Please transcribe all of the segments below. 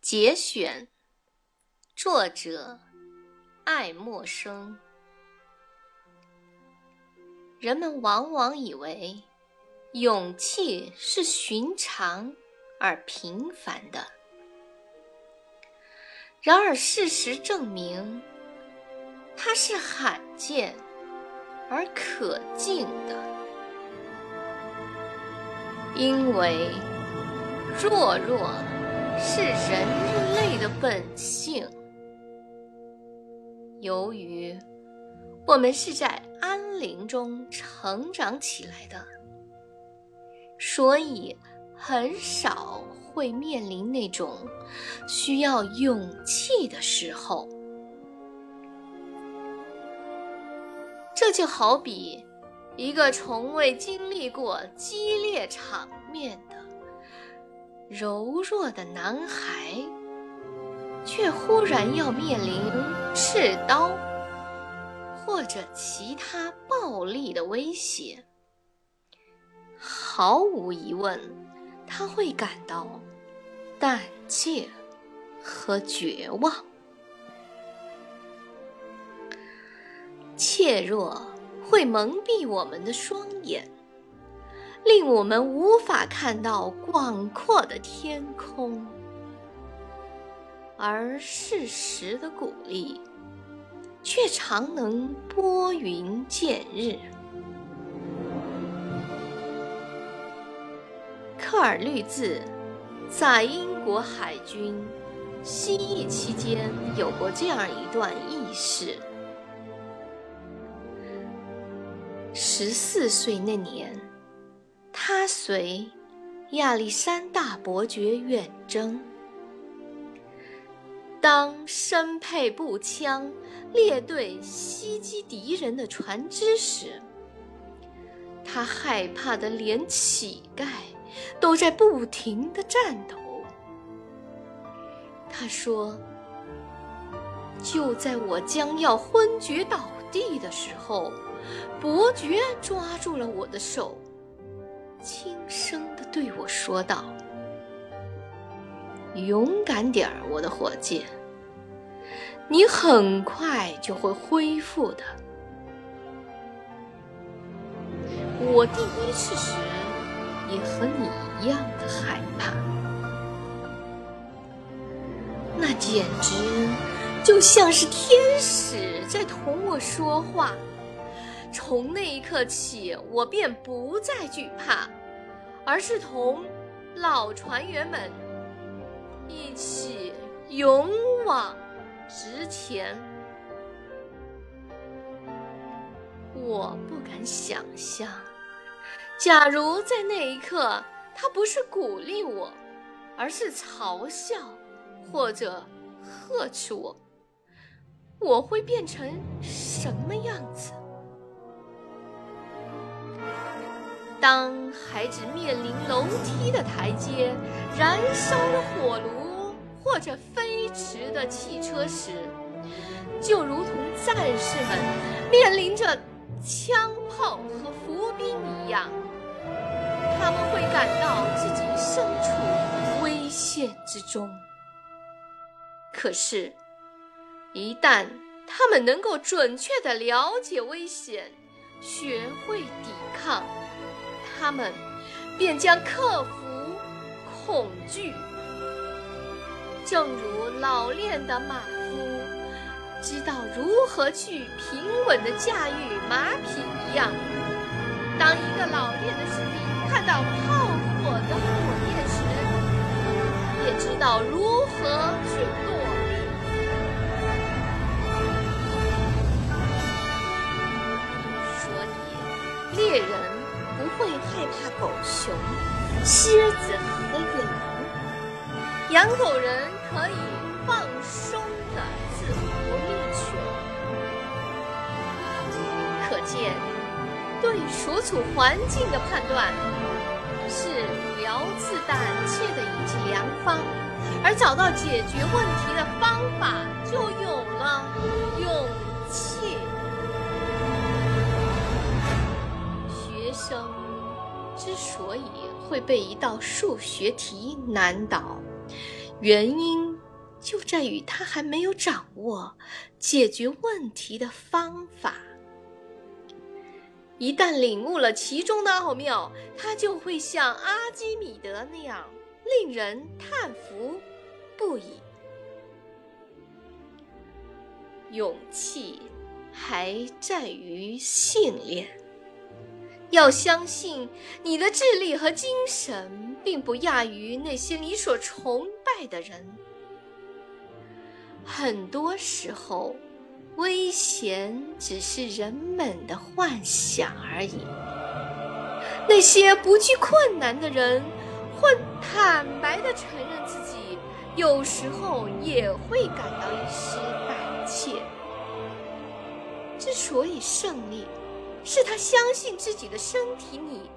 节选，作者爱默生。人们往往以为勇气是寻常而平凡的，然而事实证明，它是罕见而可敬的，因为。弱弱是人类的本性。由于我们是在安宁中成长起来的，所以很少会面临那种需要勇气的时候。这就好比一个从未经历过激烈场面的。柔弱的男孩，却忽然要面临刺刀或者其他暴力的威胁，毫无疑问，他会感到胆怯和绝望。怯弱会蒙蔽我们的双眼。令我们无法看到广阔的天空，而适时的鼓励，却常能拨云见日。科尔律兹在英国海军西役期间有过这样一段轶事：十四岁那年。他随亚历山大伯爵远征，当身佩步枪列队袭击敌人的船只时，他害怕的连乞丐都在不停的颤抖。他说：“就在我将要昏厥倒地的时候，伯爵抓住了我的手。”轻声地对我说道：“勇敢点儿，我的伙计，你很快就会恢复的。”我第一次时也和你一样的害怕，那简直就像是天使在同我说话。从那一刻起，我便不再惧怕，而是同老船员们一起勇往直前。我不敢想象，假如在那一刻他不是鼓励我，而是嘲笑或者呵斥我，我会变成什么样子？当孩子面临楼梯的台阶、燃烧的火炉或者飞驰的汽车时，就如同战士们面临着枪炮和伏兵一样，他们会感到自己身处危险之中。可是，一旦他们能够准确地了解危险，学会抵抗，他们便将克服恐惧，正如老练的马夫知道如何去平稳地驾驭马匹一样。当一个老练的士兵看到炮火的火焰时，也知道如何去躲怕狗熊、狮子和野狼，养狗人可以放松的自由猎犬。可见，对所处环境的判断是疗治胆怯的一剂良方，而找到解决问题的方法，就有了勇气。之所以会被一道数学题难倒，原因就在于他还没有掌握解决问题的方法。一旦领悟了其中的奥妙，他就会像阿基米德那样令人叹服不已。勇气还在于信念，要相信你的智力和精神并不亚于那些你所崇拜的人。很多时候。危险只是人们的幻想而已。那些不惧困难的人，会坦白地承认自己有时候也会感到一丝胆怯。之所以胜利，是他相信自己的身体里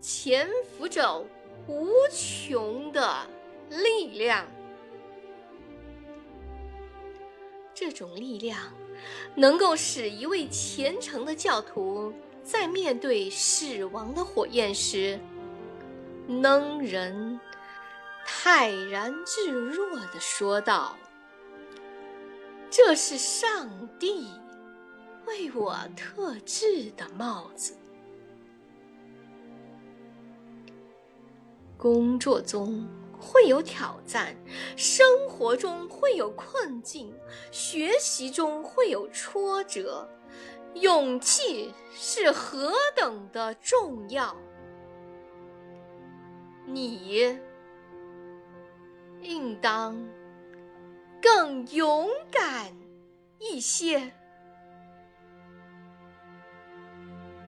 潜伏着无穷的力量。这种力量能够使一位虔诚的教徒在面对死亡的火焰时，能人泰然自若地说道：“这是上帝为我特制的帽子。”工作中。会有挑战，生活中会有困境，学习中会有挫折，勇气是何等的重要！你应当更勇敢一些。